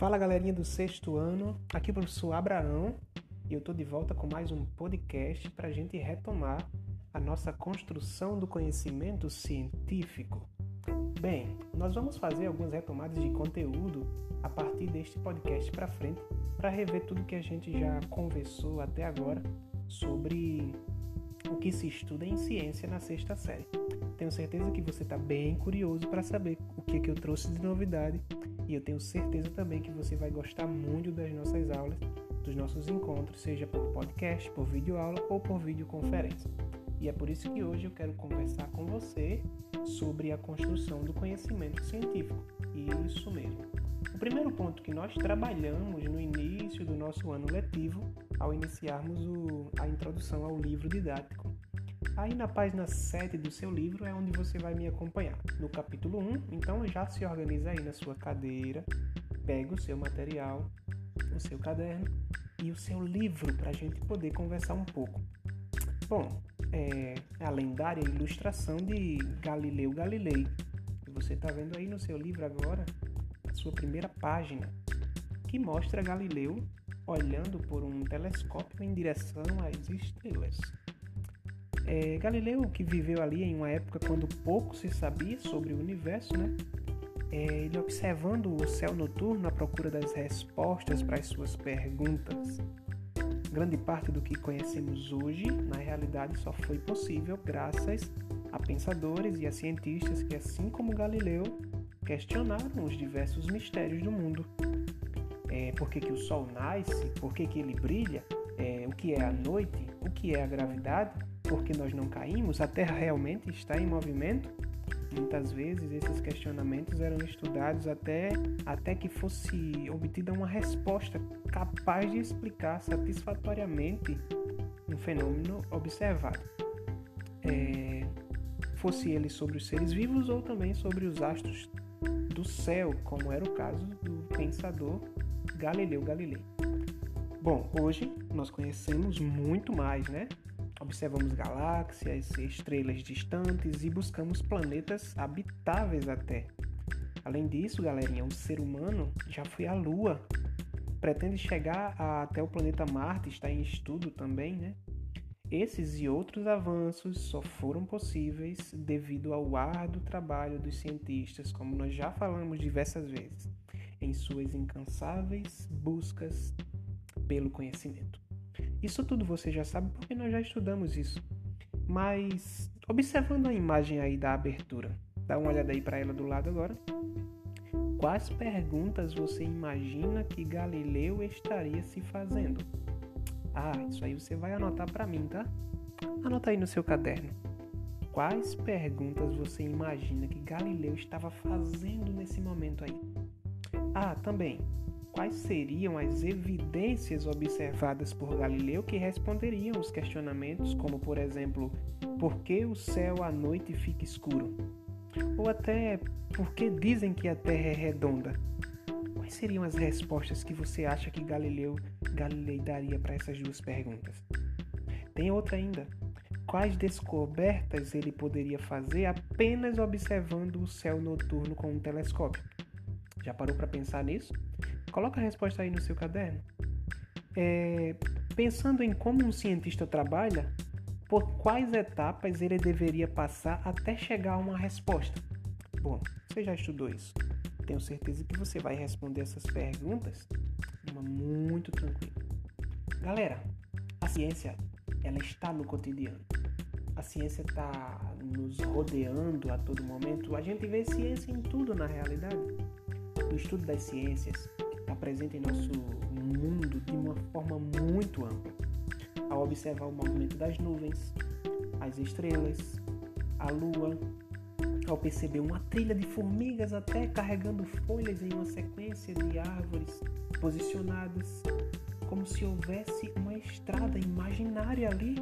Fala galerinha do sexto ano, aqui é o professor Abraão e eu estou de volta com mais um podcast para a gente retomar a nossa construção do conhecimento científico. Bem, nós vamos fazer algumas retomadas de conteúdo a partir deste podcast para frente para rever tudo que a gente já conversou até agora sobre o que se estuda em ciência na sexta série. Tenho certeza que você está bem curioso para saber o que, é que eu trouxe de novidade e eu tenho certeza também que você vai gostar muito das nossas aulas, dos nossos encontros, seja por podcast, por videoaula ou por videoconferência. E é por isso que hoje eu quero conversar com você sobre a construção do conhecimento científico. Isso mesmo. O primeiro ponto que nós trabalhamos no início do nosso ano letivo, ao iniciarmos o, a introdução ao livro didático, Aí na página 7 do seu livro é onde você vai me acompanhar. No capítulo 1, então já se organiza aí na sua cadeira, pega o seu material, o seu caderno e o seu livro para a gente poder conversar um pouco. Bom, é a lendária ilustração de Galileu Galilei, que você está vendo aí no seu livro agora, a sua primeira página, que mostra Galileu olhando por um telescópio em direção às estrelas. É, Galileu, que viveu ali em uma época quando pouco se sabia sobre o universo, né? É, ele observando o céu noturno à procura das respostas para as suas perguntas. Grande parte do que conhecemos hoje, na realidade, só foi possível graças a pensadores e a cientistas que, assim como Galileu, questionaram os diversos mistérios do mundo. É, por que, que o Sol nasce? Por que, que ele brilha? É, o que é a noite? O que é a gravidade? Porque nós não caímos? A Terra realmente está em movimento? Muitas vezes esses questionamentos eram estudados até, até que fosse obtida uma resposta capaz de explicar satisfatoriamente um fenômeno observado. É, fosse ele sobre os seres vivos ou também sobre os astros do céu, como era o caso do pensador Galileu Galilei. Bom, hoje nós conhecemos muito mais, né? Observamos galáxias, estrelas distantes e buscamos planetas habitáveis até. Além disso, galerinha, o ser humano já foi à Lua. Pretende chegar até o planeta Marte, está em estudo também, né? Esses e outros avanços só foram possíveis devido ao árduo trabalho dos cientistas, como nós já falamos diversas vezes, em suas incansáveis buscas pelo conhecimento. Isso tudo você já sabe porque nós já estudamos isso. Mas observando a imagem aí da abertura, dá uma olhada aí para ela do lado agora. Quais perguntas você imagina que Galileu estaria se fazendo? Ah, isso aí você vai anotar para mim, tá? Anota aí no seu caderno. Quais perguntas você imagina que Galileu estava fazendo nesse momento aí? Ah, também, quais seriam as evidências observadas por Galileu que responderiam os questionamentos, como por exemplo, por que o céu à noite fica escuro? Ou até por que dizem que a Terra é redonda? Quais seriam as respostas que você acha que Galileu Galilei daria para essas duas perguntas? Tem outra ainda. Quais descobertas ele poderia fazer apenas observando o céu noturno com um telescópio? Já parou para pensar nisso? Coloca a resposta aí no seu caderno. É, pensando em como um cientista trabalha, por quais etapas ele deveria passar até chegar a uma resposta? Bom, você já estudou isso. Tenho certeza que você vai responder essas perguntas de uma muito tranquila. Galera, a ciência ela está no cotidiano. A ciência está nos rodeando a todo momento. A gente vê ciência em tudo na realidade. O estudo das ciências está presente em nosso mundo de uma forma muito ampla. Ao observar o movimento das nuvens, as estrelas, a lua, ao perceber uma trilha de formigas até carregando folhas em uma sequência de árvores posicionadas, como se houvesse uma estrada imaginária ali.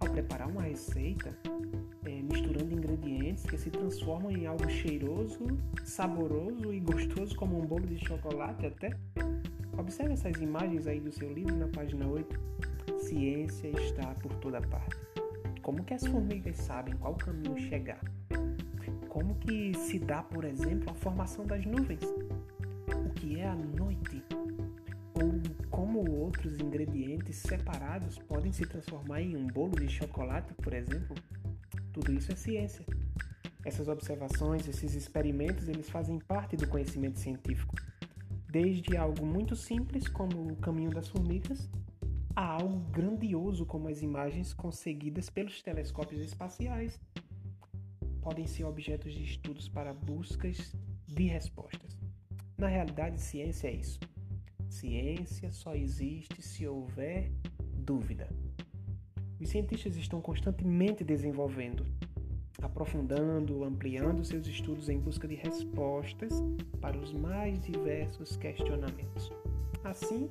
Ao preparar uma receita, é, misturando ingredientes que se transformam em algo cheiroso, saboroso e gostoso, como um bolo de chocolate até. Observe essas imagens aí do seu livro na página 8. Ciência está por toda parte. Como que as formigas sabem qual caminho chegar? Como que se dá, por exemplo, a formação das nuvens? O que é a noite, ou como outros ingredientes separados podem se transformar em um bolo de chocolate, por exemplo. Tudo isso é ciência. Essas observações, esses experimentos, eles fazem parte do conhecimento científico. Desde algo muito simples, como o caminho das formigas, a algo grandioso, como as imagens conseguidas pelos telescópios espaciais. Podem ser objetos de estudos para buscas de respostas. Na realidade, ciência é isso. Ciência só existe se houver dúvida. Os cientistas estão constantemente desenvolvendo, aprofundando, ampliando seus estudos em busca de respostas para os mais diversos questionamentos. Assim,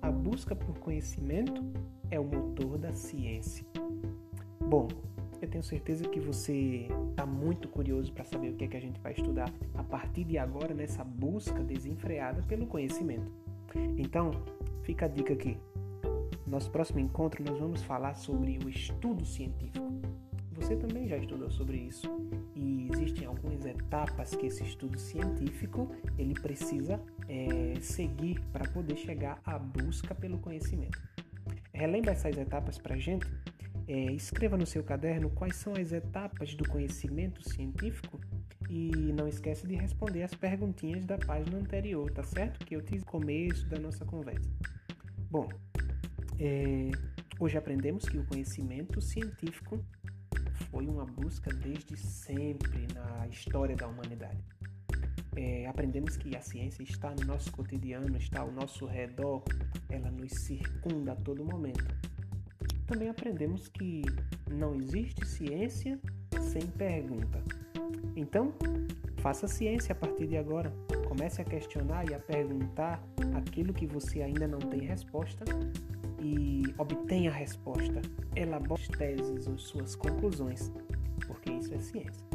a busca por conhecimento é o motor da ciência. Bom, eu tenho certeza que você está muito curioso para saber o que é que a gente vai estudar a partir de agora nessa busca desenfreada pelo conhecimento. Então, fica a dica aqui. Nosso próximo encontro nós vamos falar sobre o estudo científico. Você também já estudou sobre isso e existem algumas etapas que esse estudo científico ele precisa é, seguir para poder chegar à busca pelo conhecimento. Relembra essas etapas para a gente? É, escreva no seu caderno quais são as etapas do conhecimento científico e não esquece de responder as perguntinhas da página anterior, tá certo? Que eu fiz no começo da nossa conversa. Bom, é, hoje aprendemos que o conhecimento científico foi uma busca desde sempre na história da humanidade. É, aprendemos que a ciência está no nosso cotidiano, está ao nosso redor, ela nos circunda a todo momento. Também aprendemos que não existe ciência sem pergunta. Então, faça ciência a partir de agora. Comece a questionar e a perguntar aquilo que você ainda não tem resposta e obtenha a resposta. Elabore as teses ou suas conclusões, porque isso é ciência.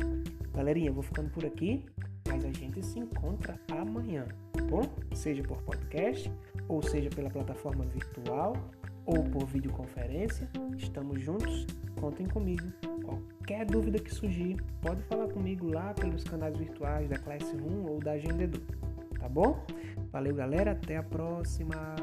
Galerinha, vou ficando por aqui, mas a gente se encontra amanhã, tá bom? Seja por podcast, ou seja pela plataforma virtual, ou por videoconferência. Estamos juntos, contem comigo. Qualquer dúvida que surgir, pode falar comigo lá pelos canais virtuais da Classroom ou da Agenda Edu, tá bom? Valeu, galera, até a próxima!